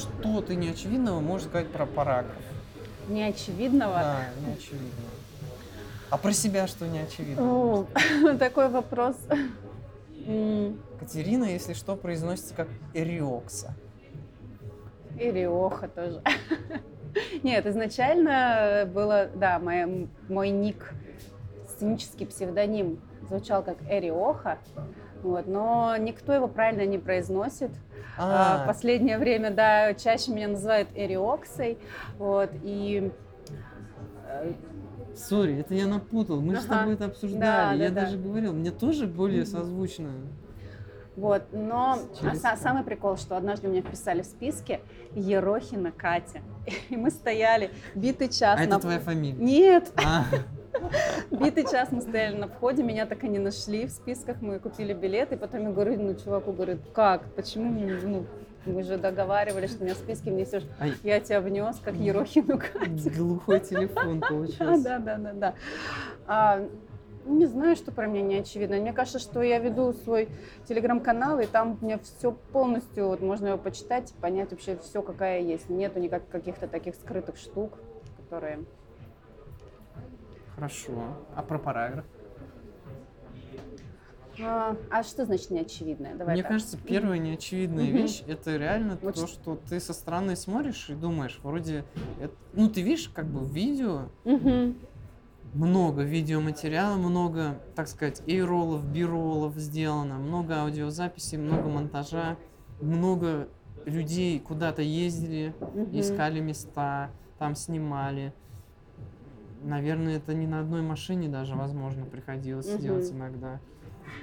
что ты неочевидного можешь сказать про параграф? Неочевидного? Да, неочевидного. А про себя что неочевидно? Такой вопрос. Катерина, если что, произносится как Эриокса. И Риоха тоже. Нет, изначально было, да, моя- мой ник, сценический псевдоним звучал как Эриоха, вот, но никто его правильно не произносит. А, А, в последнее время, да, чаще меня называют Эриоксой, вот, и э, сори, это я напутал. Мы же с Ага. тобой это обсуждали. Да, я да, да. даже говорил, мне тоже более созвучно. вот, но Через- са- самый прикол, что однажды меня вписали в списке Ерохина Катя, и мы стояли битый час А на... это твоя фамилия? Нет, А, Битый час мы стояли на входе, меня так и не нашли в списках, мы купили билет, и потом я говорю, ну, чуваку, говорю, как, почему, ну, мы же договаривались, что меня в списке внесешь. ай, Я тебя внес, как Ерохину Катю. глухой телефон А, получился. да, да, да, да. А, не знаю, что про меня не очевидно. Мне кажется, что я веду свой телеграм-канал, и там у меня все полностью, вот можно его почитать, понять вообще все, какая есть. Нету никак каких-то таких скрытых штук, которые... Хорошо. А про параграф? А, а что значит неочевидное? Давай Мне так. кажется, первая неочевидная вещь это реально Вот то, что ты со стороны смотришь и думаешь, вроде, это- ну ты видишь, как бы в видео Мгм. много видеоматериала, много, так сказать, A-роллов, B-роллов сделано, много аудиозаписей, много монтажа, много людей куда-то ездили, искали места, там снимали. Наверное, это не на одной машине даже, возможно, приходилось Мгм. делать иногда.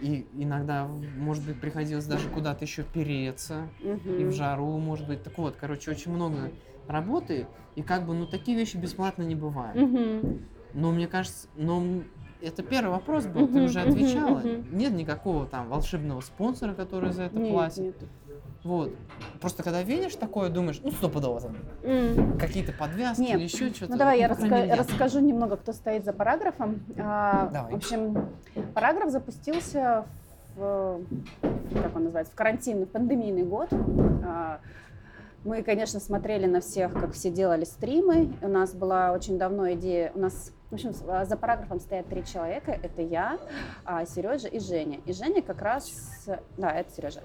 И иногда, может быть, приходилось даже куда-то еще переться, и Мгм. в жару, может быть. Так вот, короче, очень много работы, и как бы, ну, такие вещи бесплатно не бывают. Мгм. Но мне кажется, но это первый вопрос был, ты уже отвечала. Нет никакого там волшебного спонсора, который за это Нет, платит. нет. Вот. Просто когда видишь такое, думаешь, ну стопудово там М. какие-то подвязки Нет. или еще что-то. Ну давай я раска- расскажу немного, кто стоит за параграфом. А, Давай. В общем, параграф запустился в, как он называется, в карантинный, в пандемийный год. А, Мы, конечно, смотрели на всех, как все делали стримы. У нас была очень давно идея. У нас, в общем, а, за параграфом стоят три человека. Это я, а, Сережа и Женя. И Женя как раз, да, это Сережа.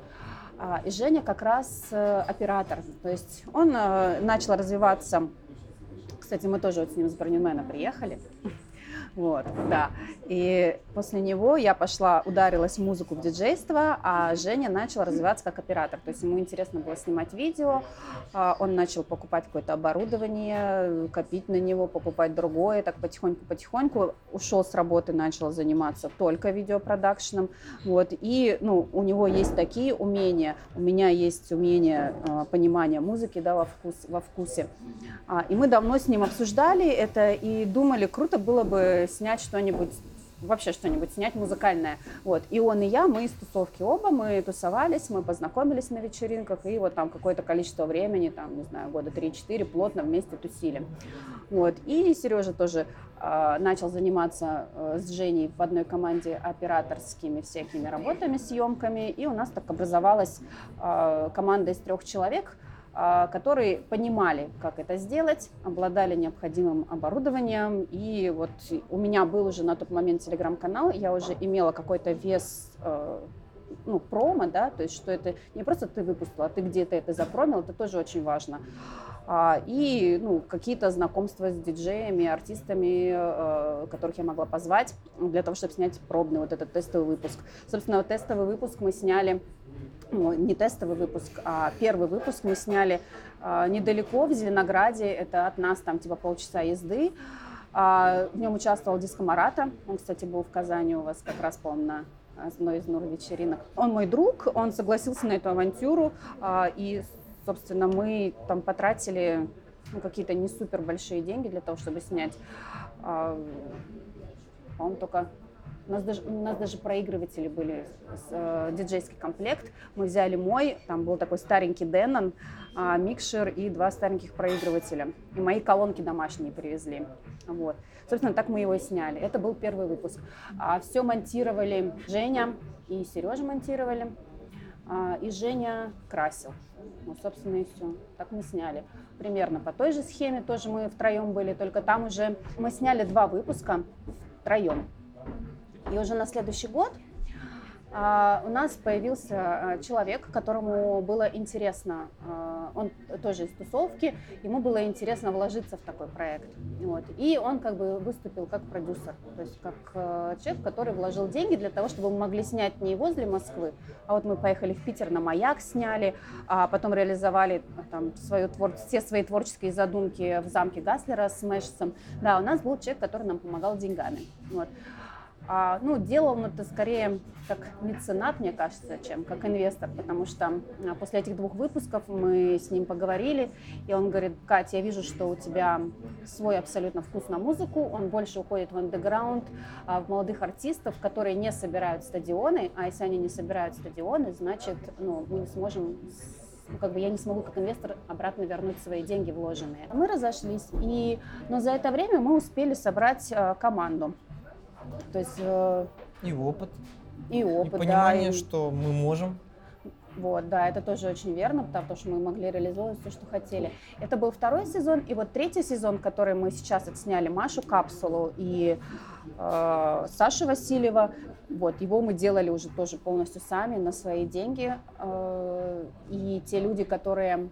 А, И Женя как раз э, оператор. То есть он э, начал развиваться. Кстати, мы тоже вот с ним с Бронемена приехали. Вот, да. И после него я пошла, ударилась в музыку, в диджейство, а Женя начал развиваться как оператор. То есть ему интересно было снимать видео, а, он начал покупать какое-то оборудование, копить на него, покупать другое, так потихоньку-потихоньку ушел с работы, начал заниматься только видеопродакшеном. Вот, и, ну, у него есть такие умения, у меня есть умение а, понимания музыки, да, во, вкус, во вкусе. А, и мы давно с ним обсуждали это и думали, круто было бы снять что-нибудь вообще что-нибудь снять музыкальное. Вот. И он, и я, мы из тусовки оба, мы тусовались, мы познакомились на вечеринках, и вот там какое-то количество времени, там, не знаю, года 3-4 плотно вместе тусили. Вот. И Сережа тоже э, начал заниматься э, с Женей в одной команде операторскими всякими работами, съемками, и у нас так образовалась э, команда из трех человек, а, которые понимали, как это сделать, обладали необходимым оборудованием. И вот у меня был уже на тот момент телеграм-канал, я уже имела какой-то вес э, ну, промо, да, то есть что это не просто ты выпустила, а ты где-то это запромил, это тоже очень важно. А, и ну, какие-то знакомства с диджеями, артистами, э, которых я могла позвать для того, чтобы снять пробный вот этот тестовый выпуск. Собственно, тестовый выпуск мы сняли не тестовый выпуск, а первый выпуск мы сняли а, недалеко, в Зеленограде, это от нас там типа полчаса езды. А, в нем участвовал Диско Марата, он, кстати, был в Казани у вас как раз, по-моему, на одной из нур вечеринок. Он мой друг, он согласился на эту авантюру, а, и, собственно, мы там потратили ну, какие-то не супер большие деньги для того, чтобы снять, а, по-моему, только у нас даже, у нас даже проигрыватели были, с, э, диджейский комплект. Мы взяли мой, там был такой старенький Denon, э, микшер и два стареньких проигрывателя. И мои колонки домашние привезли. Вот. Собственно, так мы его и сняли. Это был первый выпуск. А все монтировали Женя и Сережа монтировали. а, и Женя красил. Ну, собственно, и все. Так мы сняли. Примерно по той же схеме тоже мы втроем были, только там уже мы сняли два выпуска втроем. И уже на следующий год а, у нас появился а, человек, которому было интересно, а, он тоже из тусовки, ему было интересно вложиться в такой проект. Вот. И он как бы выступил как продюсер, то есть как человек, который вложил деньги для того, чтобы мы могли снять не возле Москвы, а вот мы поехали в Питер на маяк, сняли, а потом реализовали там, свою твор... все свои творческие задумки в замке Гаслера с Мэшсом. Да, у нас был человек, который нам помогал деньгами. Вот. А, ну, делал это скорее как меценат, мне кажется, чем как инвестор, потому что после этих двух выпусков мы с ним поговорили, и он говорит, Катя, я вижу, что у тебя свой абсолютно вкус на музыку, он больше уходит в андеграунд, а, в молодых артистов, которые не собирают стадионы, а если они не собирают стадионы, значит, ну, мы не сможем ну, как бы я не смогу как инвестор обратно вернуть свои деньги вложенные. Мы разошлись, и, но за это время мы успели собрать э, команду. То есть... Э, и опыт. И опыт, и понимание, да, и... что мы можем. Вот, да, это тоже очень верно, потому что мы могли реализовывать все, что хотели. Это был второй сезон, и вот третий сезон, который мы сейчас отсняли, Машу Капсулу и э, Сашу Васильева, вот, его мы делали уже тоже полностью сами, на свои деньги. Э, и те люди, которые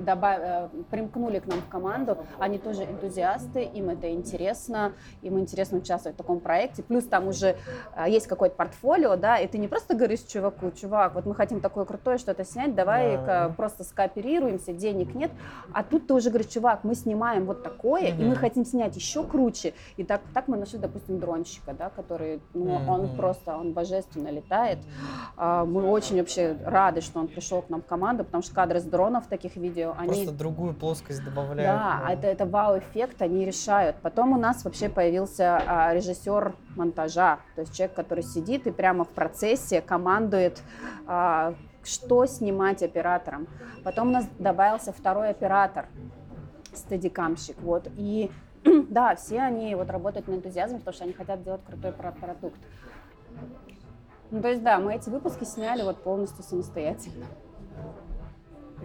добав... Э, примкнули к нам в команду, они тоже энтузиасты, им это интересно, им интересно участвовать в таком проекте. Плюс там уже есть какое-то портфолио, да, и ты не просто говоришь чуваку, чувак, вот мы хотим такое крутое что-то снять, давай да. просто скооперируемся, денег нет. А тут ты уже говоришь, чувак, мы снимаем вот такое, mm-hmm. и мы хотим снять еще круче. И так, так мы нашли, допустим, дронщика, да, который, ну, mm-hmm. он просто, он божественно летает. А, мы очень вообще рады, что он пришел к нам в команду, потому что кадры с миллионов таких видео. Они... Просто другую плоскость добавляют. Да, да. это, это вау-эффект, они решают. Потом у нас вообще появился а, режиссер монтажа, то есть человек, который сидит и прямо в процессе командует, а, что снимать оператором. Потом у нас добавился второй оператор, стадикамщик, вот, и да, все они вот работают на энтузиазме, потому что они хотят сделать крутой продукт. Ну, то есть, да, мы эти выпуски сняли вот полностью самостоятельно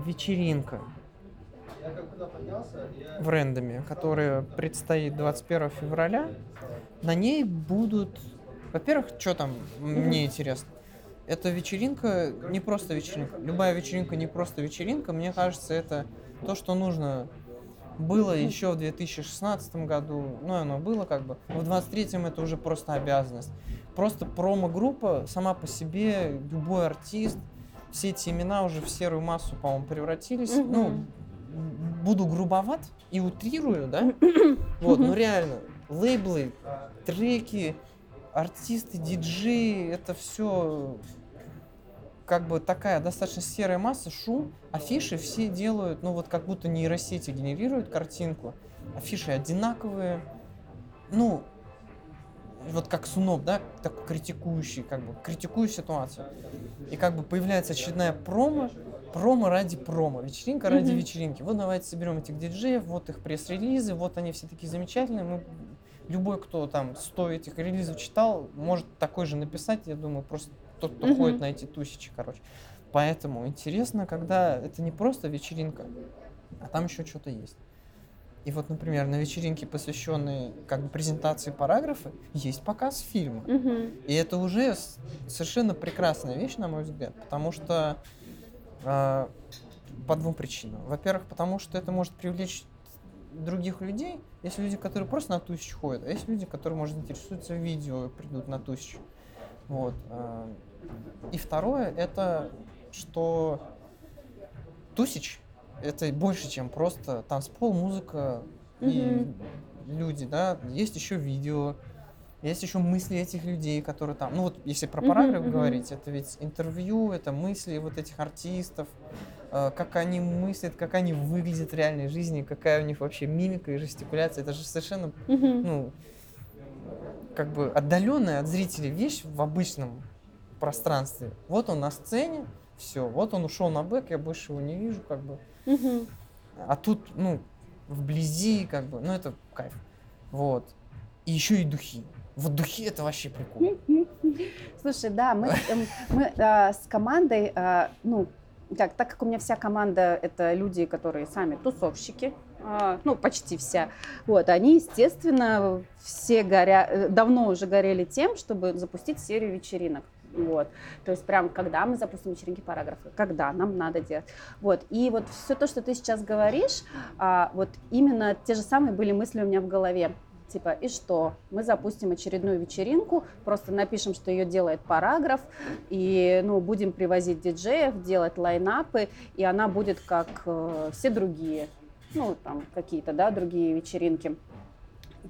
вечеринка в рендоме, которая предстоит 21 февраля. На ней будут, во-первых, что там мне интересно. Это вечеринка не просто вечеринка. Любая вечеринка не просто вечеринка. Мне кажется, это то, что нужно было еще в 2016 году, ну оно было как бы, в 23-м это уже просто обязанность. Просто промо-группа сама по себе, любой артист, все эти имена уже в серую массу, по-моему, превратились. Угу. Ну, буду грубоват и утрирую, да? Вот, ну реально, лейблы, треки, артисты, диджеи, это все как бы такая достаточно серая масса, шум, афиши все делают, ну вот как будто нейросети генерируют картинку, афиши одинаковые, ну, вот как Суноп, да, такой критикующий, как бы, критикует ситуацию. И как бы появляется очередная промо, промо ради промо, вечеринка ради mm-hmm. вечеринки. Вот давайте соберем этих диджеев, вот их пресс-релизы, вот они все такие замечательные. Мы, любой, кто там 100 этих релизов читал, может такой же написать, я думаю, просто тот, кто mm-hmm. ходит на эти тысячи, короче. Поэтому интересно, когда это не просто вечеринка, а там еще что-то есть. И вот, например, на вечеринке, посвященной как бы презентации параграфа, есть показ фильма. Угу. И это уже совершенно прекрасная вещь, на мой взгляд, потому что э, по двум причинам. Во-первых, потому что это может привлечь других людей. Есть люди, которые просто на тысячу ходят, а есть люди, которые, может, интересуются видео и придут на тысячу. Вот. Э, и второе, это что тысяч это больше, чем просто танцпол, музыка и люди, да. Есть еще видео, есть еще мысли этих людей, которые там, ну вот если про параграф uh-huh, говорить, это ведь интервью, это мысли вот этих артистов, э, как они мыслят, как они выглядят в реальной жизни, какая у них вообще мимика и жестикуляция, это же совершенно, uh-huh. ну, как бы отдаленная от зрителей вещь в обычном пространстве. Вот он на сцене, все, вот он ушел на бэк, я больше его не вижу, как бы. Угу. А тут, ну, вблизи, как бы, ну, это кайф. Вот. И еще и духи. В духе это вообще прикольно. Слушай, да, мы, эм, мы а, с командой, а, ну, так, так как у меня вся команда это люди, которые сами тусовщики, а, ну, почти вся, вот, они, естественно, все горя... э, давно уже горели тем, чтобы запустить серию вечеринок. Вот. То есть прям, когда мы запустим вечеринки параграфы, когда нам надо делать. Вот. И вот все то, что ты сейчас говоришь, а, вот именно те же самые были мысли у меня в голове. Типа, и что? Мы запустим очередную вечеринку, просто напишем, что ее делает параграф, и ну, будем привозить диджеев, делать лайнапы, и она будет как э, все другие, ну, там, какие-то, да, другие вечеринки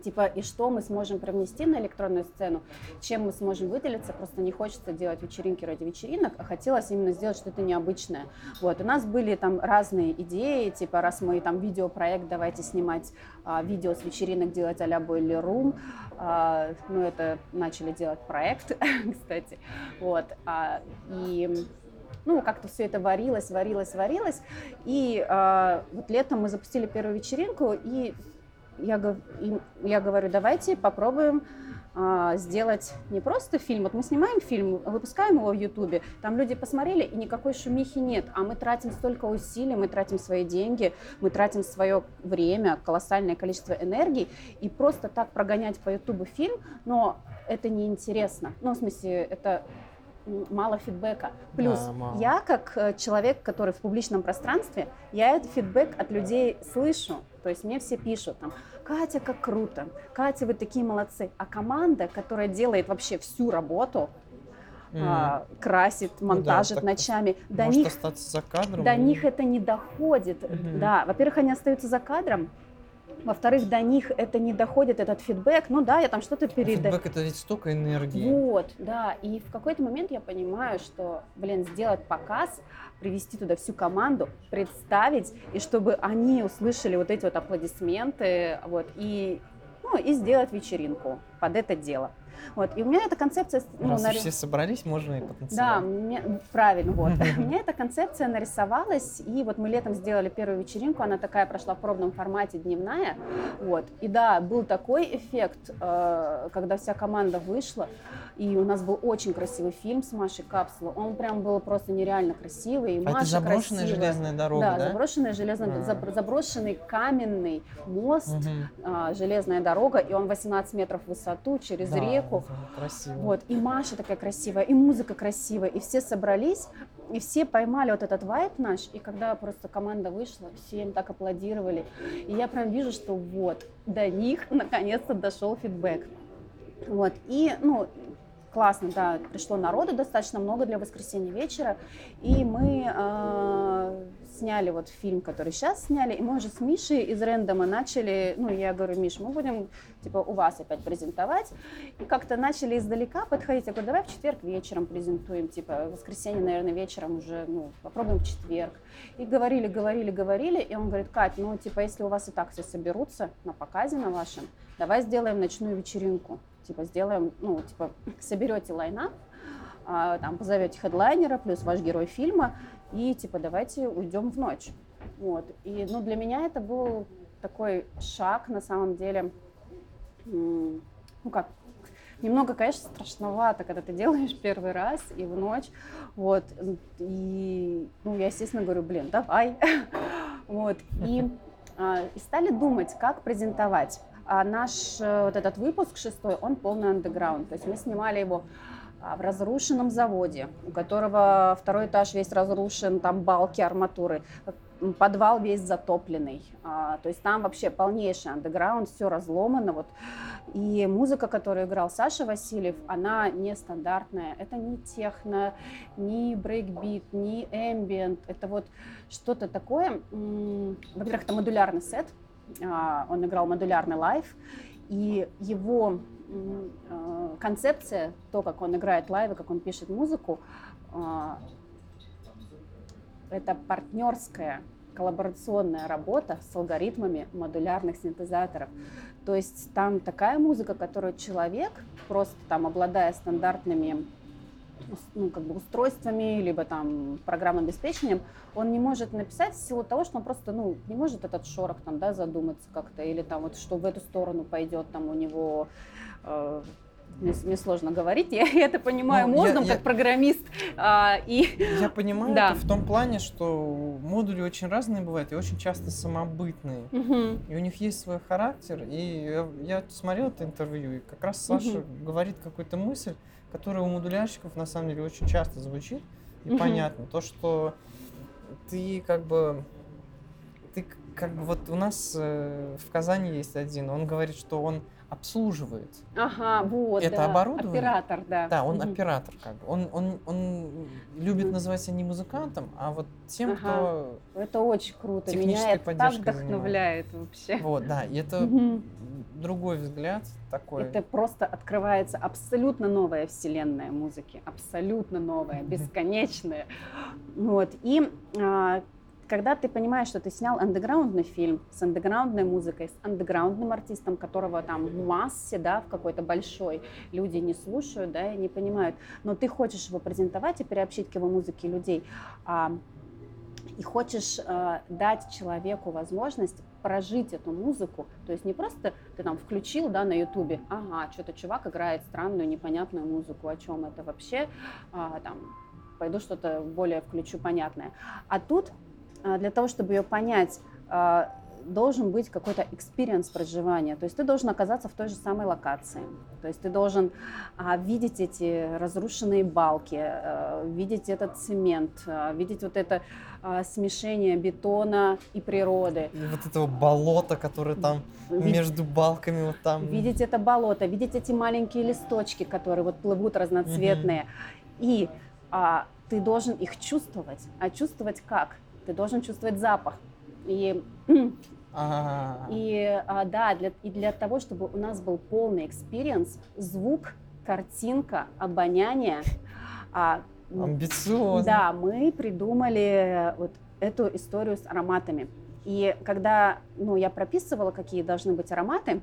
типа, и что мы сможем привнести на электронную сцену, чем мы сможем выделиться, просто не хочется делать вечеринки ради вечеринок, а хотелось именно сделать что-то необычное. Вот, у нас были там разные идеи, типа, раз мы там видеопроект, давайте снимать а, видео с вечеринок, делать а-ля Boiler Room, а, ну, это начали делать проект, кстати, вот, а, и ну, как-то все это варилось, варилось, варилось. И э, вот летом мы запустили первую вечеринку, и я, я говорю, давайте попробуем а, сделать не просто фильм, вот мы снимаем фильм, выпускаем его в Ютубе, там люди посмотрели, и никакой шумихи нет, а мы тратим столько усилий, мы тратим свои деньги, мы тратим свое время, колоссальное количество энергии, и просто так прогонять по Ютубу фильм, но это неинтересно. Ну, в смысле, это мало фидбэка. Плюс да, мало. я как э, человек, который в публичном пространстве, я этот фидбэк от людей слышу. То есть мне все пишут там, Катя, как круто, Катя, вы такие молодцы. А команда, которая делает вообще всю работу, mm. а, красит, монтажит ну, да, ночами, до них остаться за кадром. До и... них это не доходит. Mm-hmm. Да, во-первых, они остаются за кадром, во-вторых, до них это не доходит, этот фидбэк. Ну да, я там что-то передаю. Фидбэк это ведь столько энергии. Вот, да. И в какой-то момент я понимаю, что, блин, сделать показ, привести туда всю команду, представить, и чтобы они услышали вот эти вот аплодисменты, вот, и, ну, и сделать вечеринку под это дело. Вот. И у меня эта концепция... Ну, Раз нар... все собрались, можно и потанцевать. Да, мне... правильно, вот. У меня эта концепция нарисовалась, и вот мы летом сделали первую вечеринку, она такая прошла в пробном формате дневная, вот. И да, был такой эффект, э, когда вся команда вышла, и у нас был очень красивый фильм с Машей Капсула. Он прям был просто нереально красивый. И а Маша это заброшенная красивая. железная дорога, да? Да, заброшенная железная, а. заброшенный каменный мост, угу. а, железная дорога, и он 18 метров в высоту через да, реку. Красиво. Вот, и Маша такая красивая, и музыка красивая, и все собрались, и все поймали вот этот вайп наш, и когда просто команда вышла, все им так аплодировали, и я прям вижу, что вот, до них наконец-то дошел фидбэк. Вот, и, ну, классно, да, пришло народу достаточно много для воскресенья вечера, и мы э, сняли вот фильм, который сейчас сняли, и мы уже с Мишей из Рэндома начали, ну, я говорю, Миш, мы будем, типа, у вас опять презентовать, и как-то начали издалека подходить, я говорю, давай в четверг вечером презентуем, типа, в воскресенье, наверное, вечером уже, ну, попробуем в четверг, и говорили, говорили, говорили, и он говорит, Кать, ну, типа, если у вас и так все соберутся на показе на вашем, давай сделаем ночную вечеринку, типа сделаем, ну, типа соберете лайнап, а, там позовете хедлайнера плюс ваш герой фильма и типа давайте уйдем в ночь. Вот. И ну, для меня это был такой шаг на самом деле, ну как, немного, конечно, страшновато, когда ты делаешь первый раз и в ночь, вот, и, ну, я, естественно, говорю, блин, давай, вот, и, а, и стали думать, как презентовать. А наш э, вот этот выпуск шестой, он полный андеграунд. То есть мы снимали его в разрушенном заводе, у которого второй этаж весь разрушен, там балки, арматуры, подвал весь затопленный. А, то есть там вообще полнейший андеграунд, все разломано. Вот. И музыка, которую играл Саша Васильев, она нестандартная. Это не техно, не брейкбит, не эмбиент. Это вот что-то такое. Во-первых, это модулярный сет, а, он играл модулярный лайв, и его а, концепция, то, как он играет лайвы, как он пишет музыку, а, это партнерская коллаборационная работа с алгоритмами модулярных синтезаторов. То есть там такая музыка, которую человек, просто там обладая стандартными ну, как бы устройствами, либо там программным обеспечением, он не может написать в силу того, что он просто ну, не может этот шорох там, да, задуматься как-то, или там вот что в эту сторону пойдет там у него э, мне, мне сложно говорить, я, я это понимаю Ну, я- мозгом, я- как программист. а, и Я понимаю Да. это в том плане, что модули очень разные бывают и очень часто самобытные. Мгм. И у них есть свой характер. И я, я смотрел это интервью, и как раз Саша говорит какую-то мысль, которая у модулярщиков на самом деле очень часто звучит. И Мгм. понятно. То, что ты как бы... Ты как бы вот у нас э, в Казани есть один, он говорит, что он обслуживает. Ага, вот. Это да, оборудование? Оператор, да. Да, он Мгм. оператор как бы. Он, он, он любит Мгм. называть себя не музыкантом, а вот тем, Ага. кто... Это очень круто. Меня это так вдохновляет вообще. Вот, да, и это Мгм. другой взгляд такой. Это просто открывается абсолютно новая вселенная музыки, абсолютно новая, бесконечная. Вот. И а, когда ты понимаешь, что ты снял андеграундный фильм с андеграундной музыкой, с андеграундным артистом, которого там в массе, да, в какой-то большой, люди не слушают, да, и не понимают, но ты хочешь его презентовать и приобщить к его музыке людей, а, и хочешь а, дать человеку возможность прожить эту музыку, то есть не просто ты там включил, да, на ютубе, ага, что-то чувак играет странную, непонятную музыку, о чем это вообще, А, там, пойду что-то более включу понятное. А тут для того, чтобы ее понять, а, должен быть какой-то experience проживания. То есть ты должен оказаться в той же самой локации. То есть ты должен а, видеть эти разрушенные балки, а, видеть этот цемент, а, видеть вот это а, смешение бетона и природы. И вот этого болота, которое там Вид- между балками вот там. Видеть это болото, видеть эти маленькие листочки, которые вот плывут разноцветные. И а, ты должен их чувствовать. А чувствовать как? Ты должен чувствовать запах. И, А, и а, да, для, и для того, чтобы у нас был полный experience, звук, картинка, обоняние, а, амбициозно. да, мы придумали вот эту историю с ароматами. И когда ну, я прописывала, какие должны быть ароматы,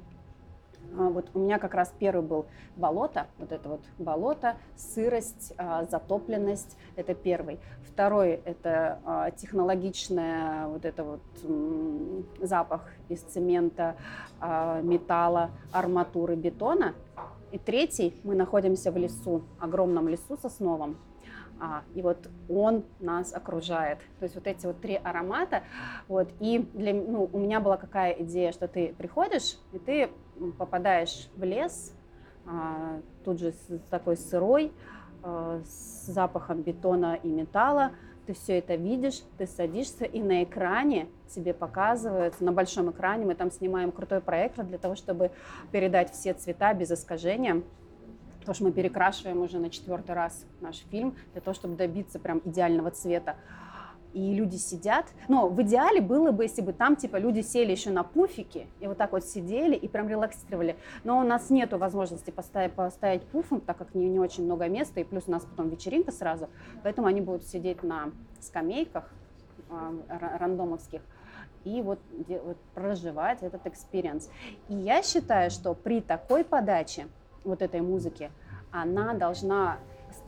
а, вот у меня как раз первый был болото, вот это вот болото, сырость, затопленность, это первый. Второй это а, технологичная вот это вот запах из цемента, а, металла, арматуры, бетона. И третий, мы находимся в лесу, огромном лесу сосновом, а, и вот он нас окружает. То есть вот эти вот три аромата. Вот, и для, ну, у меня была какая идея, что ты приходишь, и ты попадаешь в лес, а, тут же такой сырой, с запахом бетона и металла. Ты все это видишь, ты садишься, и на экране тебе показывают, на большом экране, мы там снимаем крутой проектор для того, чтобы передать все цвета без искажения потому что мы перекрашиваем уже на четвертый раз наш фильм для того, чтобы добиться прям идеального цвета. И люди сидят. Но в идеале было бы, если бы там типа люди сели еще на пуфики и вот так вот сидели и прям релаксировали. Но у нас нету возможности поставить, поставить пуфы, так как не, не очень много места, и плюс у нас потом вечеринка сразу. Поэтому они будут сидеть на скамейках а, ра- рандомовских и вот, вот проживать этот experience. И я считаю, что при такой подаче вот этой музыки, она должна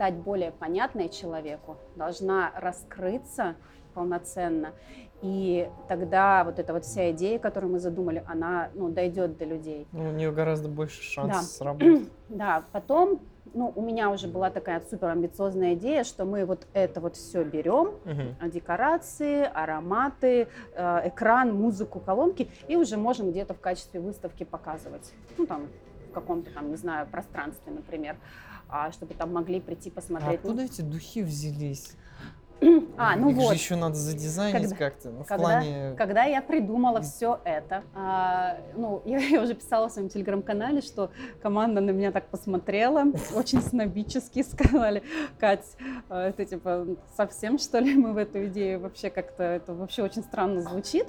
стать более понятной человеку, должна раскрыться полноценно. И тогда вот эта вот вся идея, которую мы задумали, она ну, дойдет до людей. Ну, у нее гораздо больше шансов Да. сработать. Да, потом, ну, у меня уже была такая супер амбициозная идея, что мы вот это вот все берем, Мгм. а, декорации, ароматы, э, экран, музыку, колонки, и уже можем где-то в качестве выставки показывать. Ну, там, в каком-то там, не знаю, пространстве, например, а, чтобы там могли прийти А посмотреть. откуда эти духи взялись? А, ну Их вот. же еще надо задизайнить как-то. Ну, в когда- плане... Когда я придумала все это, а, ну, я, я уже писала в своем телеграм-канале, что команда на меня так посмотрела, очень снобически сказали, Кать, а, это типа совсем что ли мы в эту идею вообще как-то, это вообще очень странно звучит.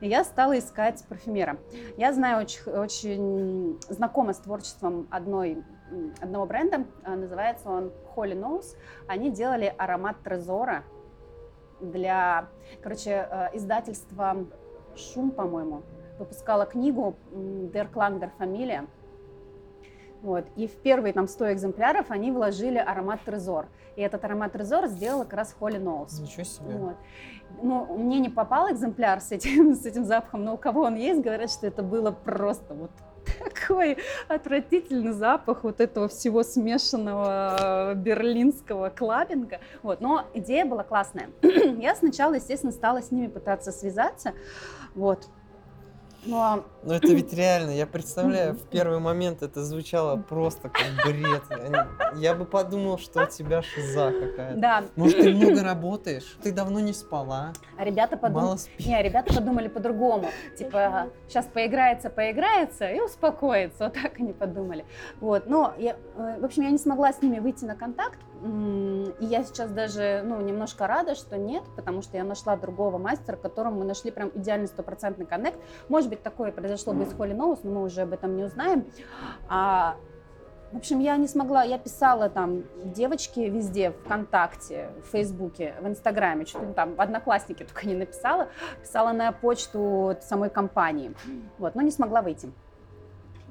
И я стала искать парфюмера. Я знаю очень, очень знакома с творчеством одной одного бренда, а, называется он Holy Nose. Они делали аромат Трезора для, короче, э, издательство Шум, по-моему, выпускала книгу Der Klang der Familie. Вот. И в первые там 100 экземпляров они вложили аромат Трезор. И этот аромат Трезор сделала как раз Holy Nose. Ничего себе. Вот. Ну, мне не попал экземпляр с этим, с этим запахом, но у кого он есть, говорят, что это было просто вот так такой отвратительный запах вот этого всего смешанного э, берлинского клабинга. Вот. Но идея была классная. Я сначала, естественно, стала с ними пытаться связаться. Вот. Но... Но это ведь реально, я представляю, в первый момент это звучало просто как бред. Я бы подумал, что у тебя шиза какая-то. Да. Может, ты много работаешь, ты давно не спала. А ребята подумали... Не, ребята подумали по-другому. Типа, сейчас поиграется, поиграется и успокоится. Вот так они подумали. Вот. Но, я, э, в общем, я не смогла с ними выйти на контакт. И я сейчас даже, ну, немножко рада, что нет, потому что я нашла другого мастера, которому мы нашли прям идеальный стопроцентный коннект. Может быть, такое произошло бы из Холли Ноус, но мы уже об этом не узнаем. А, в общем, я не смогла, я писала там девочки везде, ВКонтакте, в Фейсбуке, в Инстаграме, что-то там, в Одноклассники только не написала, писала на почту самой компании, вот, но не смогла выйти.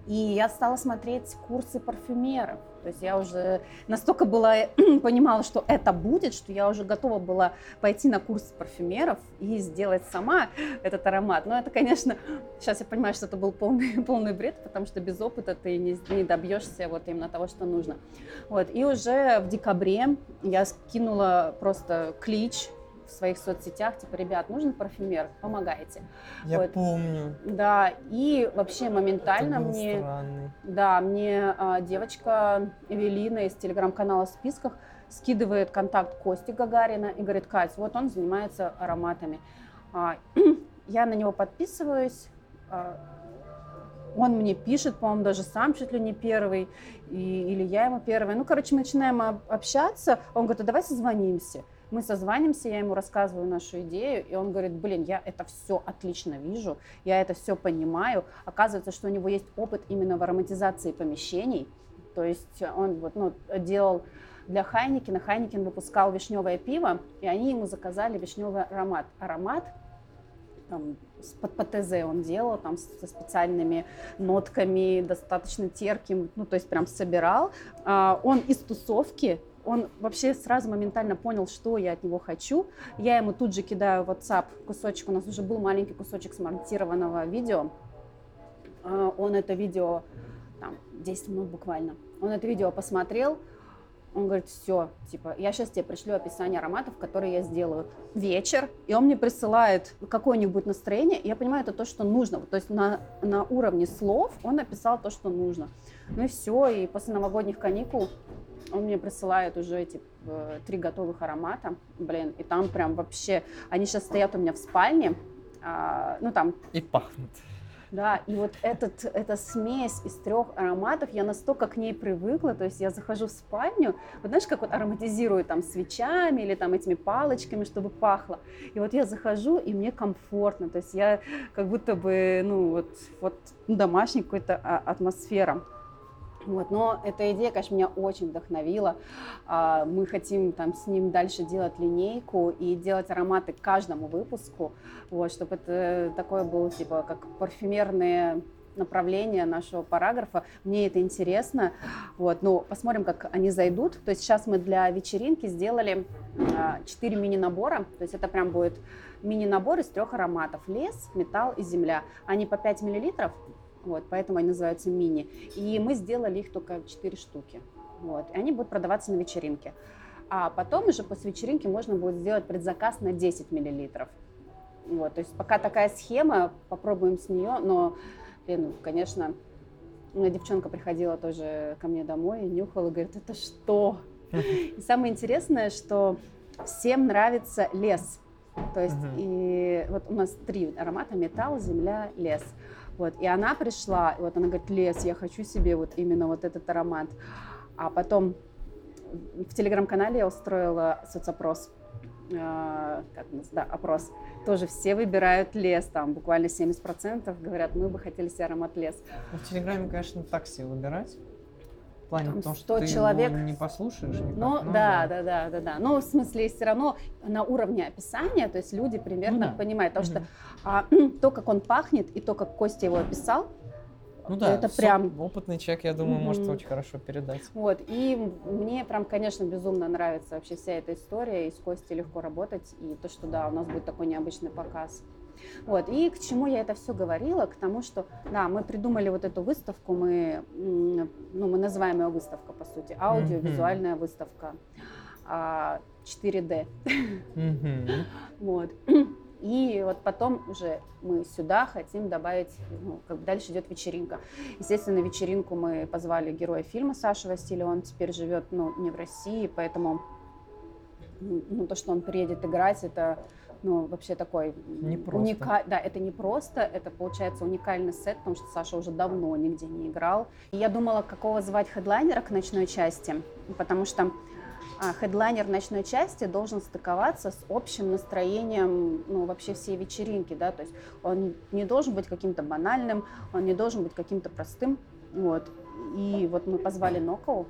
И я стала смотреть курсы парфюмеров. То есть я уже настолько была, понимала, что это будет, что я уже готова была пойти на курсы парфюмеров и сделать сама этот аромат. Но это, конечно, сейчас я понимаю, что это был полный, полный бред, потому что без опыта ты не, не добьешься вот именно того, что нужно. Вот. И уже в декабре я скинула просто клич своих соцсетях, типа, ребят, нужен парфюмер, помогайте. Я вот. помню. Да, и вообще моментально мне... Странный. Да, мне а, девочка Эвелина из телеграм-канала в списках скидывает контакт Кости Гагарина и говорит, Кать, вот он занимается ароматами. А, я на него подписываюсь, а, он мне пишет, по-моему, даже сам чуть ли не первый, и, или я ему первый. Ну, короче, мы начинаем общаться. Он говорит, а давай созвонимся. Мы созванимся, я ему рассказываю нашу идею, и он говорит, блин, я это все отлично вижу, я это все понимаю. Оказывается, что у него есть опыт именно в ароматизации помещений. То есть он вот, ну, делал для Хайникина. Хайникин выпускал вишневое пиво, и они ему заказали вишневый аромат. Аромат там, под ПТЗ он делал, там, со специальными нотками, достаточно терким, ну, то есть прям собирал. А, он из тусовки он вообще сразу моментально понял, что я от него хочу. Я ему тут же кидаю в WhatsApp кусочек, у нас уже был маленький кусочек смонтированного видео. А, он это видео, там, 10 минут буквально, он это видео посмотрел, он говорит, все, типа, я сейчас тебе пришлю описание ароматов, которые я сделаю. Вечер, и он мне присылает какое-нибудь настроение, и я понимаю, это то, что нужно. То есть на, на уровне слов он написал то, что нужно. Ну и все, и после новогодних каникул он мне присылает уже эти э, три готовых аромата, блин, и там прям вообще, они сейчас стоят у меня в спальне, а, ну там... И пахнут. Да, и вот этот, эта смесь из трех ароматов, я настолько к ней привыкла, то есть я захожу в спальню, вот знаешь, как вот ароматизирую там свечами или там этими палочками, чтобы пахло. И вот я захожу, и мне комфортно, то есть я как будто бы, ну вот, вот домашняя какая-то а, атмосфера. Вот, но эта идея, конечно, меня очень вдохновила. А, мы хотим там с ним дальше делать линейку и делать ароматы каждому выпуску, вот, чтобы это такое было типа как парфюмерные направление нашего параграфа. Мне это интересно. Вот, ну, посмотрим, как они зайдут. То есть сейчас мы для вечеринки сделали а, 4 мини-набора. То есть это прям будет мини-набор из трех ароматов. Лес, металл и земля. Они по 5 миллилитров. Вот, поэтому они называются мини. И мы сделали их только 4 штуки. Вот, и они будут продаваться на вечеринке. А потом уже после вечеринки можно будет сделать предзаказ на 10 миллилитров. Вот, то есть пока такая схема, попробуем с нее, но, блин, конечно, у меня девчонка приходила тоже ко мне домой и нюхала, говорит, это что? И самое интересное, что всем нравится лес. То есть uh-huh. и вот у нас три аромата: металл, земля, лес. Вот, и она пришла, и вот она говорит, лес, я хочу себе вот именно вот этот аромат. А потом в телеграм-канале я устроила соцопрос, э, как да, опрос. Тоже все выбирают лес, там буквально 70% говорят, мы бы хотели себе аромат лес. Ну, в Телеграме, конечно, так себе выбирать плане, там потому что ты человек... его не послушаешь. Никак. Ну, ну да, да, да, да, да. Но в смысле все равно на уровне описания, то есть люди примерно ну, да. понимают, потому угу. что а, то, как он пахнет, и то, как Костя его описал, ну да, это прям опытный человек, я думаю, mm-hmm. может очень хорошо передать. Вот, и мне прям, конечно, безумно нравится вообще вся эта история, и с Костей легко работать, и то, что да, у нас будет такой необычный показ. Вот. И к чему я это все говорила? К тому, что, да, мы придумали вот эту выставку, мы, ну, мы называем ее выставка, по сути, аудиовизуальная выставка 4D. Мгм. Вот. И вот потом уже мы сюда хотим добавить, ну, как бы дальше идет вечеринка. Естественно, вечеринку мы позвали героя фильма Сашу Васильева, он теперь живет, ну, не в России, поэтому, ну, то, что он приедет играть, это, ну, вообще такой Не уника- Да, это не просто, это получается уникальный сет, потому что Саша уже давно нигде не играл. И я думала, какого звать хедлайнера к ночной части, потому что а, хедлайнер ночной части должен стыковаться с общим настроением ну, вообще всей вечеринки, да, то есть он не должен быть каким-то банальным, он не должен быть каким-то простым, вот. И вот мы позвали Нокову,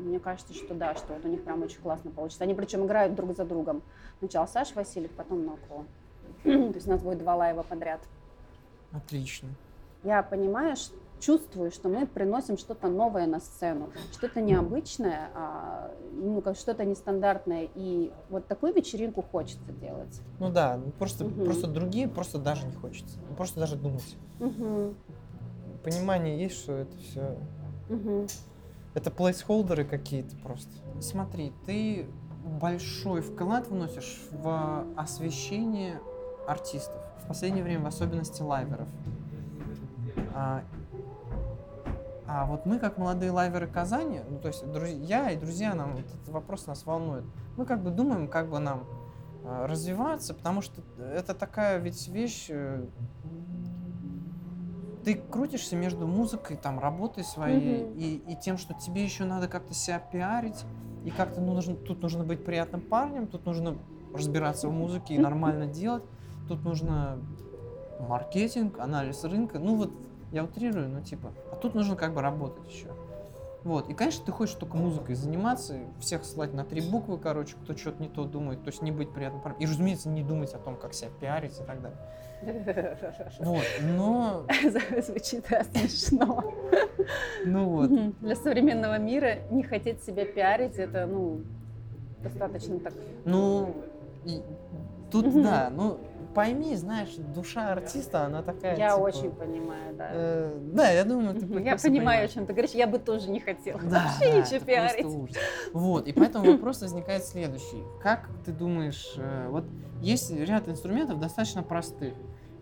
мне кажется, что да, что вот у них прям очень классно получится. Они причем играют друг за другом. Сначала Саша Васильев, потом Нокова. То есть у нас будет два лайва подряд. Отлично. Я, понимаешь, чувствую, что мы приносим что-то новое на сцену, что-то необычное, а, ну, как что-то нестандартное. И вот такую вечеринку хочется делать. Ну да, ну просто, Мгм. просто другие просто даже не хочется. Просто даже думать. Мгм, Понимание есть, что это все мгм. Это плейсхолдеры какие-то просто. Смотри, ты большой вклад вносишь в освещение артистов. В последнее время, в особенности лайверов. А, а вот мы, как молодые лайверы Казани, ну, то есть друзья и друзья, нам вот этот вопрос нас волнует. Мы как бы думаем, как бы нам а, развиваться, потому что это такая ведь вещь, э, ты крутишься между музыкой, там, работой своей Мгм. и, и тем, что тебе еще надо как-то себя пиарить, и как-то ну, нужно, тут нужно быть приятным парнем, тут нужно разбираться в музыке и нормально делать, тут нужно маркетинг, анализ рынка, ну вот я утрирую, но типа, а тут нужно как бы работать еще. Вот, и, конечно, ты хочешь только музыкой заниматься, всех ссылать на три буквы, короче, кто что-то не то думает, то есть не быть приятным. И, разумеется, не думать о том, как себя пиарить и так далее. Вот, но, Звучит да, смешно. ну вот. Для современного мира не хотеть себя пиарить, это, ну, достаточно так... Ну, и тут да, ну пойми, знаешь, душа артиста, она такая. Я типа, очень понимаю, да. э, да, я думаю, ты. Я понимаю, о чем ты говоришь. Я бы тоже не хотела Да, вообще да, ничего пиарить. Вот, и поэтому вопрос возникает следующий. Как ты думаешь, э, вот есть ряд инструментов достаточно простых.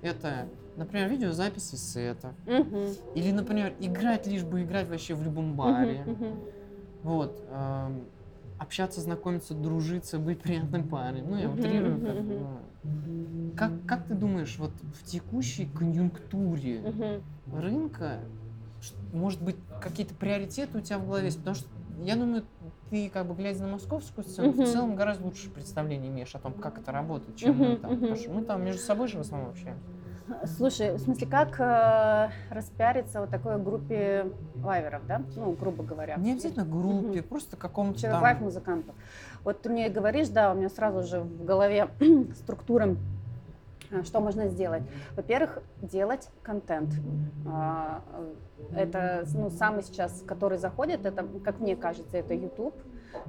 Это, например, видеозаписи сета. Мгм. Или, например, играть лишь бы играть вообще в любом баре. Мгм, мгм. Вот. Общаться, знакомиться, дружиться, быть приятным парнем. Ну, я утрирую. как бы, Как, как ты думаешь, вот в текущей конъюнктуре рынка, может быть, какие-то приоритеты у тебя в голове есть? Потому что я думаю, ты, как бы глядя на московскую сцену, в целом гораздо лучше представление имеешь о том, как это работает, чем мы там. Потому что мы там между собой же в основном общаемся. Слушай, в смысле, как э, распиариться вот такой группе лайверов, да? Ну, грубо говоря. Не обязательно группе, просто какому-то там... лайф музыкантов. Вот ты мне говоришь, да, у меня сразу же в голове структура, а, что можно сделать. Во-первых, делать контент. А, Это ну, самый сейчас, который заходит, это, как мне кажется, это YouTube.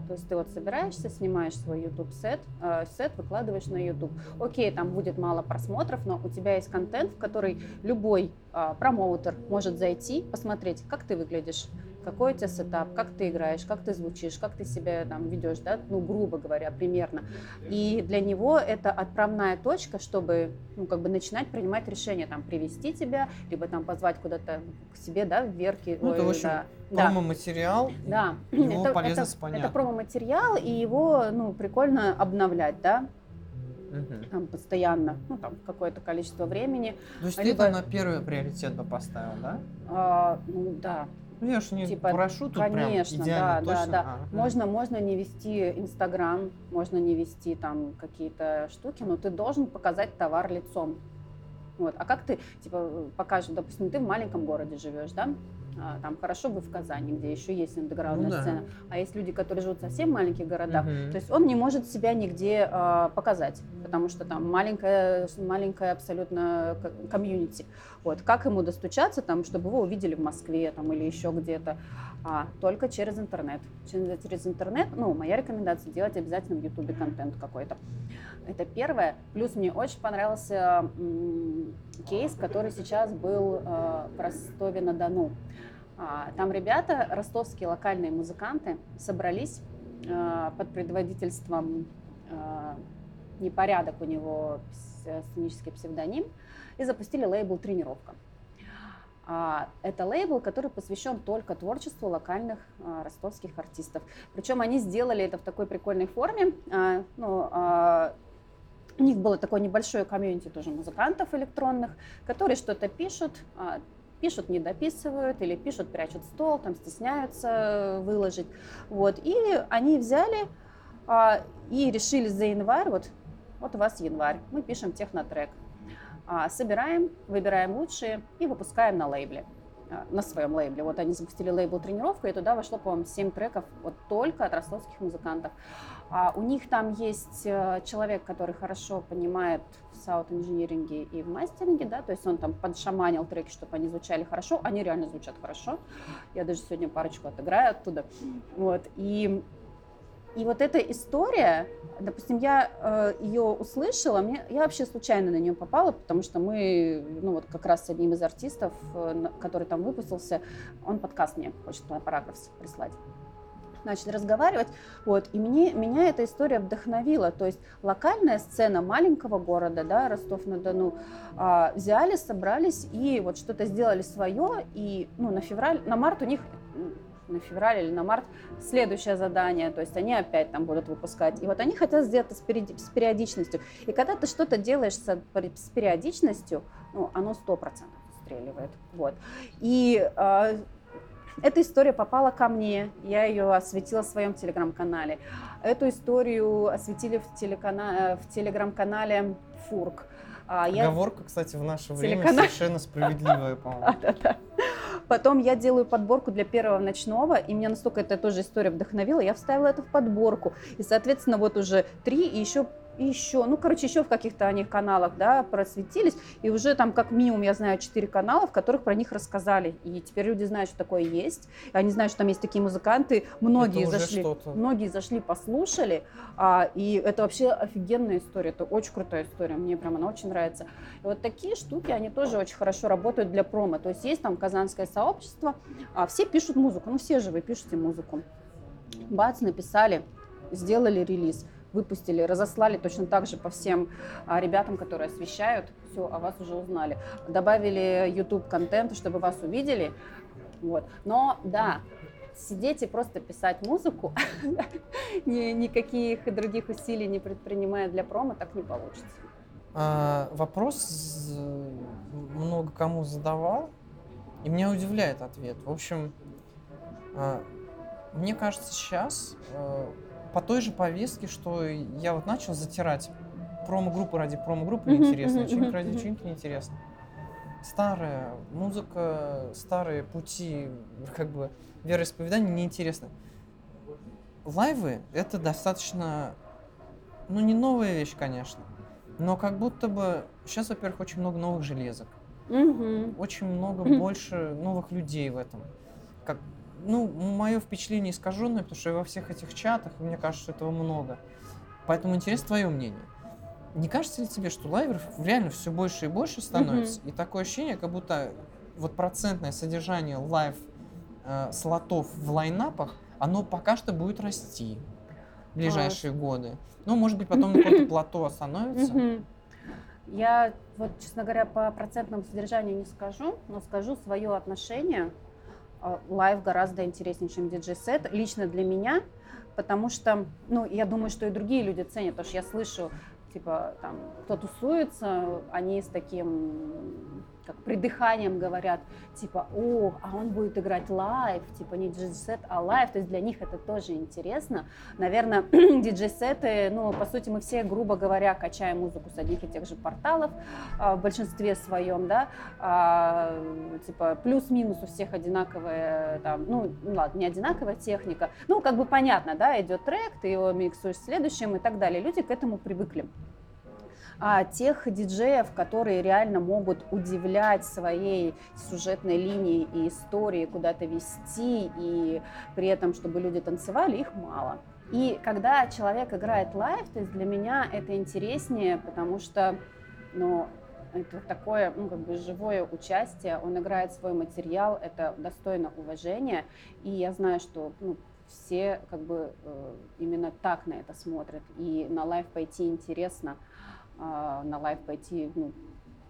То есть ты вот собираешься, снимаешь свой YouTube сет, э, сет выкладываешь на YouTube. Окей, там будет мало просмотров, но у тебя есть контент, в который любой а, промоутер может зайти, посмотреть, как ты выглядишь, какой у тебя сетап, как ты играешь, как ты звучишь, как ты себя там ведешь, да, ну, грубо говоря, примерно. И для него это отправная точка, чтобы, ну, как бы начинать принимать решения, там, привести тебя, либо там позвать куда-то к себе, да, вверх. Ну, это, в общем, да. Промо-материал, Да, его это, полезно это, понять. это промо-материал, и его, ну, прикольно обновлять, да, Мгм. там, постоянно, ну, там, какое-то количество времени. То есть Либо- ты это на первый приоритет бы поставил, да? А, ну, да, Ну я ж не Типа, прошу тут конечно, прям идеально да, да, точно. да. а, мгм. Можно, можно не вести Инстаграм, можно не вести там какие-то штуки, но ты должен показать товар лицом. Вот. А как ты, типа, покажешь, допустим, ты в маленьком городе живешь, да? А, там хорошо бы в Казани, где еще есть андеграундная Ну да. сцена. А есть люди, которые живут совсем в маленьких городах, Мгм. то есть он не может себя нигде а, показать, потому что там маленькая, маленькая абсолютно комьюнити. Вот. Как ему достучаться, там, чтобы его увидели в Москве там, или еще где-то? А, только через интернет. Через, через интернет, ну, моя рекомендация делать обязательно в Ютубе контент какой-то. Это первое. Плюс мне очень понравился м, кейс, который сейчас был э, в Ростове-на-Дону. А, Там ребята, ростовские локальные музыканты, собрались э, под предводительством э, непорядок у него сценический псевдоним и запустили лейбл «Тренировка». А, Это лейбл, который посвящен только творчеству локальных а, ростовских артистов. Причем они сделали это в такой прикольной форме. А, ну, а, у них было такое небольшое комьюнити тоже музыкантов электронных, которые что-то пишут, а, пишут, не дописывают, или пишут, прячут стол, там стесняются выложить. Вот. И они взяли а, и решили за январь, вот, вот у вас январь, мы пишем технотрек. А, собираем, выбираем лучшие и выпускаем на лейбле, на своем лейбле. Вот они запустили лейбл «Тренировка», и туда вошло, по-моему, 7 треков вот только от ростовских музыкантов. А у них там есть э, человек, который хорошо понимает в саунд-инжиниринге и в мастеринге, да, то есть он там подшаманил треки, чтобы они звучали хорошо, они реально звучат хорошо. Я даже сегодня парочку отыграю оттуда. Вот, и и вот эта история, допустим, я э, ее услышала, мне, я вообще случайно на нее попала, потому что мы, ну вот как раз с одним из артистов, э, который там выпустился, он подкаст мне хочет на параграф прислать. Начали разговаривать, вот, и мне, меня эта история вдохновила, то есть локальная сцена маленького города, да, Ростов-на-Дону, а, взяли, собрались и вот что-то сделали свое, и, ну, на февраль, на март у них, на февраль или на март следующее задание, то есть они опять там будут выпускать. И вот они хотят сделать это с периоди- с периодичностью. И когда ты что-то делаешь с, периодичностью, ну, оно сто процентов выстреливает. Вот. И а, эта история попала ко мне, я ее осветила в своем телеграм-канале. Эту историю осветили в, телекана- в телеграм-канале Фурк. А, я- Оговорка, кстати, в наше время Телеканал. совершенно справедливая, по-моему. Да-да-да. Потом я делаю подборку для первого ночного, и меня настолько эта тоже история вдохновила, я вставила это в подборку. И, соответственно, вот уже три, и еще и еще, ну, короче, еще в каких-то они каналах, да, просветились, и уже там как минимум я знаю четыре канала, в которых про них рассказали, и теперь люди знают, что такое есть, и они знают, что там есть такие музыканты, многие зашли, многие зашли, послушали, а, и это вообще офигенная история, это очень крутая история, мне прям она очень нравится. И вот такие штуки, они тоже очень хорошо работают для промо. То есть есть там казанское сообщество, а все пишут музыку, ну все же вы пишете музыку. Бац, написали, сделали релиз, выпустили, разослали точно так же по всем а, ребятам, которые освещают, все, о вас уже узнали. Добавили YouTube контент, чтобы вас увидели. Вот. Но да, сидеть и просто писать музыку, ни- никаких других усилий не предпринимая для промо, так не получится. А, вопрос много кому задавал, и меня удивляет ответ. В общем, а, мне кажется, сейчас по той же повестке, что я вот начал затирать промо-группы ради промо-группы неинтересно, мгм, ради вечеринки неинтересно. Старая музыка, старые пути, как бы вероисповедания неинтересно. Лайвы — это достаточно, ну, не новая вещь, конечно, но как будто бы сейчас, во-первых, очень много новых железок, Мгм. очень много больше новых людей в этом. Как, ну, мое впечатление искаженное, потому что я во всех этих чатах, и мне кажется, что этого много. Поэтому интересно твое мнение. Не кажется ли тебе, что лайверов реально все больше и больше становится? И такое ощущение, как будто вот процентное содержание live э, слотов в лайнапах, оно пока что будет расти в ближайшие годы. Ну, может быть, потом на каком-то плато остановится. Я вот, честно говоря, по процентному содержанию не скажу, но скажу свое отношение. А, live гораздо интереснее, чем диджей-сет. Лично для меня, потому что, ну, я думаю, что и другие люди ценят, потому что я слышу, типа, там, кто тусуется, они с таким, как придыханием говорят, типа, о, а он будет играть live, типа не диджей-сет, а live, то есть для них это тоже интересно. Наверное, диджей-сеты, ну, по сути, мы все, грубо говоря, качаем музыку с одних и тех же порталов, а, в большинстве своем, да, а, типа плюс-минус у всех одинаковая, там, ну, ладно, не одинаковая техника, ну, как бы понятно, да, идет трек, ты его миксуешь следующим и так далее. Люди к этому привыкли а, тех диджеев, которые реально могут удивлять своей сюжетной линией и историей, куда-то вести, и при этом, чтобы люди танцевали, их мало. И когда человек играет live, то есть для меня это интереснее, потому что, ну, это такое, ну, как бы живое участие, он играет свой материал, это достойно уважения, и я знаю, что ну, все как бы э, именно так на это смотрят, и на live пойти интересно, на live пойти, ну,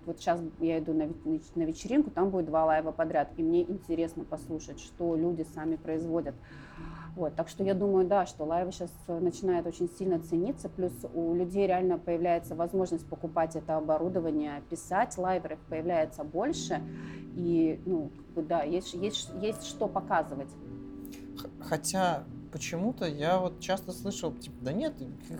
вот сейчас я иду на, на вечеринку, там будет два лайва подряд, и мне интересно послушать, что люди сами производят. Вот, так что я думаю, да, что лайвы сейчас начинают очень сильно цениться, плюс у людей реально появляется возможность покупать это оборудование, писать, лайверов появляется больше, и, ну, да, есть, есть, есть что показывать. Хотя почему-то я вот часто слышал, типа, да нет,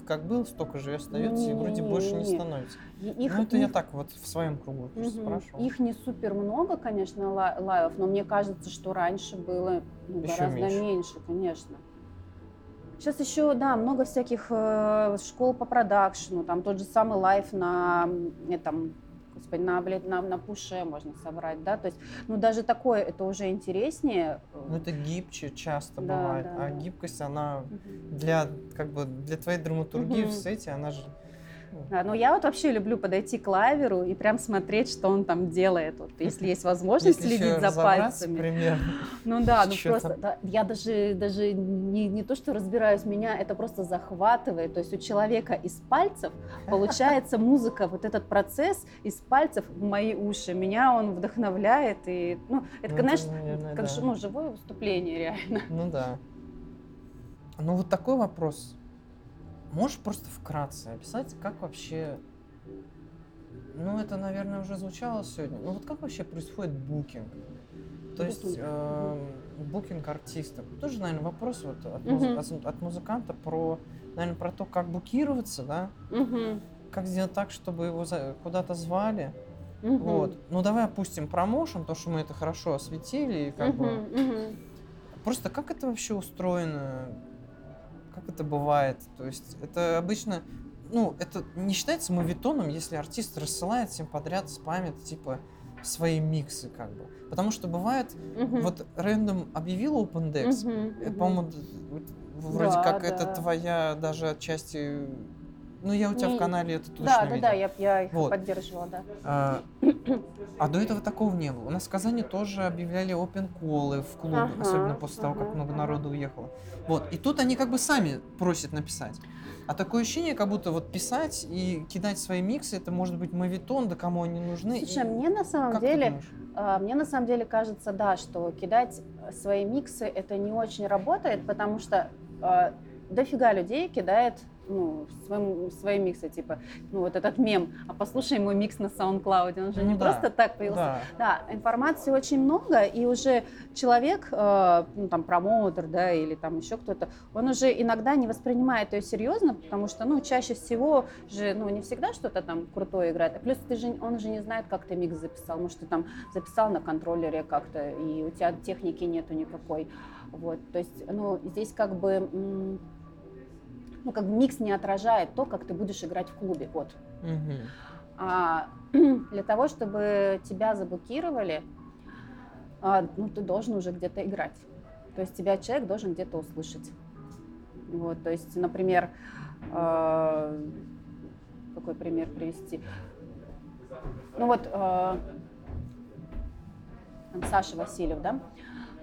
как был, столько же и остается, и вроде больше не становится. Их, ну, это их... я так вот в своем кругу угу. спрашивал. Их не супер много, конечно, лайвов, но мне кажется, что раньше было ну, гораздо меньше. меньше, конечно. Сейчас еще, да, много всяких э, школ по продакшену, там тот же самый лайф на этом господи, на, блядь, на, на пуше можно собрать, да, то есть, ну, даже такое, это уже интереснее. Ну, это гибче часто да, бывает, да, а да. гибкость, она угу. для, как бы, для твоей драматургии угу. в сете, она же да, но я вот вообще люблю подойти к лаверу и прям смотреть, что он там делает, вот, если есть возможность если следить за пальцами. Примерно. Ну да, ну просто да, я даже даже не, не то, что разбираюсь, меня это просто захватывает. То есть у человека из пальцев получается музыка, вот этот процесс из пальцев в мои уши. Меня он вдохновляет и ну это, ну, конечно, наверное, как да. ну, живое выступление реально. Ну да. Ну вот такой вопрос Можешь просто вкратце описать, как вообще... Ну, это, наверное, уже звучало сегодня. Ну, вот как вообще происходит букинг? То есть э, букинг артистов. Тоже, наверное, вопрос вот от, муз... от, от музыканта про, наверное, про то, как букироваться, да? Как сделать так, чтобы его за... куда-то звали. Угу. Вот. Ну, давай опустим промоушен, то, что мы это хорошо осветили, и как угу, бы... Угу. Просто как это вообще устроено? Как это бывает. То есть это обычно, ну, это не считается мовитоном, если артист рассылает всем подряд, спамит, типа, свои миксы, как бы. Потому что бывает, uh-huh. вот Random объявил OpenDex, uh-huh, uh-huh. по-моему, вроде да, как да. это твоя даже отчасти ну, я у тебя не... в канале это точно Да, да, видел. да, я, я их вот. поддерживала, да. А, а до этого такого не было. У нас в Казани тоже объявляли open колы в клубе, ага, особенно после ага, того, как много народу уехало. Вот, и тут они как бы сами просят написать. А такое ощущение, как будто вот писать и кидать свои миксы, это может быть мавитон, да кому они нужны. Слушай, и... мне на самом как деле, а, мне на самом деле кажется, да, что кидать свои миксы это не очень работает, потому что э, дофига людей кидает ну, своим, свои миксы, типа, ну, вот этот мем, а послушай мой микс на SoundCloud, он же ну, не да, просто так появился. Да. да, информации очень много, и уже человек, э, ну, там, промоутер, да, или там еще кто-то, он уже иногда не воспринимает ее серьезно, потому что, ну, чаще всего же, ну, не всегда что-то там крутое играет, а плюс ты же, он же не знает, как ты микс записал, может, ты там записал на контроллере как-то, и у тебя техники нету никакой, вот, то есть, ну, здесь как бы ну, как бы микс не отражает то, как ты будешь играть в клубе. Вот. Угу. А, для того, чтобы тебя заблокировали, а, ну, ты должен уже где-то играть. То есть тебя человек должен где-то услышать. Вот, то есть, например, э, какой пример привести? Ну вот, э, Саша Васильев, да?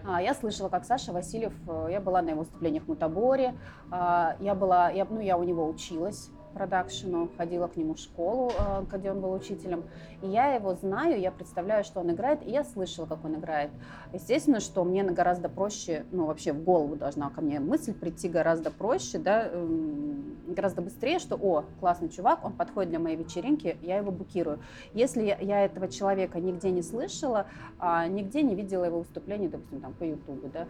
А, я слышала, как Саша Васильев, э, я была на его выступлениях в Мутаборе, а, я была, я, ну, я у него училась, продакшену, ходила к нему в школу, э, где он был учителем. И я его знаю, я представляю, что он играет, и я слышала, как он играет. Естественно, что мне гораздо проще, ну вообще в голову должна ко мне мысль прийти гораздо проще, да, эм, гораздо быстрее, что, о, классный чувак, он подходит для моей вечеринки, я его букирую. Если я этого человека нигде не слышала, а, нигде не видела его выступлений, допустим, там по Ютубу, да,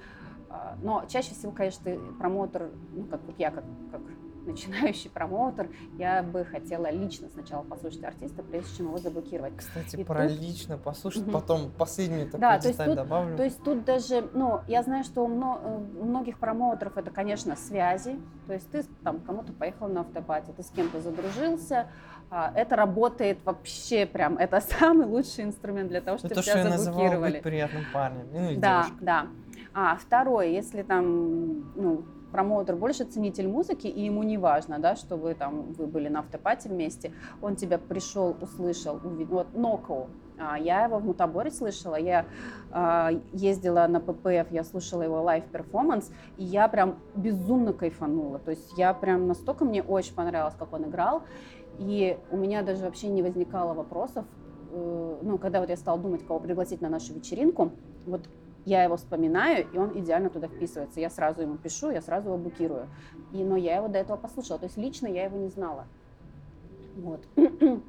а, но чаще всего, конечно, промоутер, ну, как вот я, как, как начинающий промоутер, я бы хотела лично сначала послушать артиста, прежде чем его заблокировать. Кстати, и про тут... лично послушать, угу. потом последнюю такую да, деталь то тут, добавлю. То есть тут даже, ну, я знаю, что у, у многих промоутеров это, конечно, связи, то есть ты там кому-то поехал на автопате, ты с кем-то задружился, а, это работает вообще прям, это самый лучший инструмент для того, чтобы это тебя то, что забукировали. И быть приятным парнем, ну и Да, девушкой. да. А второе, если там, ну, промоутер больше ценитель музыки, и ему не важно, да, что вы там, вы были на afterparty вместе, он тебя пришел, услышал, увидел, вот Ноку, а, я его в Мутаборе слышала, я а, ездила на ППФ, я слушала его live performance, и я прям безумно кайфанула, то есть я прям настолько мне очень понравилось, как он играл, и у меня даже вообще не возникало вопросов, э, ну, когда вот я стала думать, кого пригласить на нашу вечеринку, вот я его вспоминаю, и он идеально туда вписывается. Я сразу ему пишу, я сразу его букирую. И, но я его до этого послушала. То есть лично я его не знала. Вот.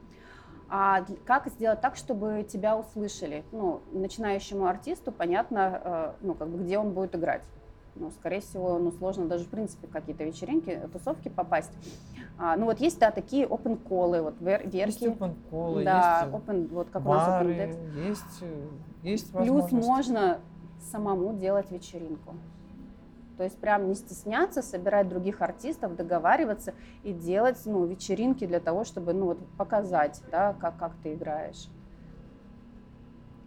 А как сделать так, чтобы тебя услышали? Ну, начинающему артисту понятно, э, ну, как бы, где он будет играть. Ну, скорее всего, ну, сложно даже, в принципе, в какие-то вечеринки, тусовки попасть. А, ну, вот есть, да, такие open колы вот верки. Есть open колы да, есть open, вот как бары, у нас open есть, э, есть Плюс можно самому делать вечеринку. То есть прям не стесняться, собирать других артистов, договариваться и делать ну, вечеринки для того, чтобы ну, вот, показать, да, как, как ты играешь.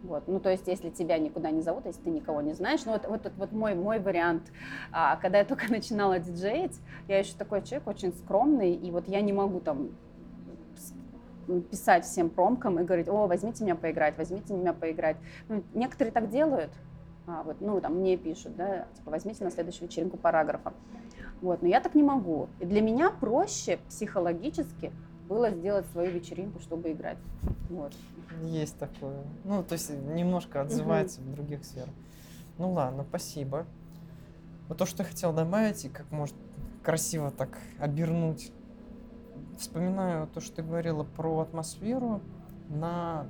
Вот. Ну, то есть, если тебя никуда не зовут, если ты никого не знаешь, ну, вот, вот, вот, мой, мой вариант, а, когда я только начинала диджеить, я еще такой человек очень скромный, и вот я не могу там писать всем промкам и говорить, о, возьмите меня поиграть, возьмите меня поиграть. Ну, некоторые так делают, а, вот, ну, там, мне пишут, да, типа, возьмите на следующую вечеринку параграфа. Вот, но я так не могу. И для меня проще психологически было сделать свою вечеринку, чтобы играть. Вот. Есть такое. Ну, то есть немножко отзывается угу. в других сферах. Ну ладно, спасибо. Вот то, что я хотел добавить, и как может красиво так обернуть. Вспоминаю то, что ты говорила про атмосферу на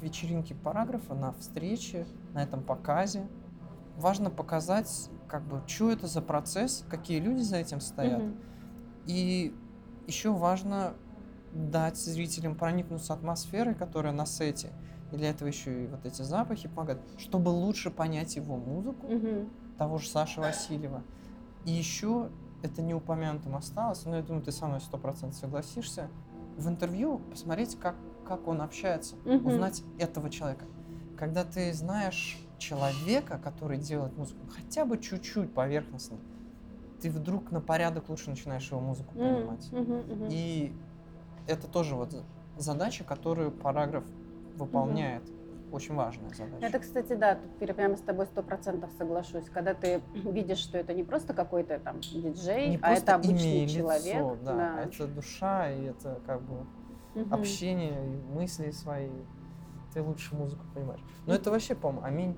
вечеринке параграфа, на встрече, на этом показе. Важно показать, как бы, что это за процесс, какие люди за этим стоят. Mm-hmm. И еще важно дать зрителям проникнуться атмосферой, которая на сете. И для этого еще и вот эти запахи помогают, чтобы лучше понять его музыку, mm-hmm. того же Саши Васильева. И еще это не упомянутым осталось, но я думаю, ты со мной сто процентов согласишься. В интервью посмотреть, как как он общается, угу. узнать этого человека. Когда ты знаешь человека, который делает музыку, хотя бы чуть-чуть поверхностно, ты вдруг на порядок лучше начинаешь его музыку понимать. Mm-hmm, mm-hmm. И это тоже вот задача, которую параграф выполняет. Mm-hmm. Очень важная задача. Это, кстати, да, тут прямо с тобой сто процентов соглашусь. Когда ты видишь, что это не просто какой-то там диджей, не а это обычный человек. Лицо, да, да. Это душа, и это как бы угу. общение, мысли свои, ты лучше музыку понимаешь. Но это вообще, по-моему, аминь.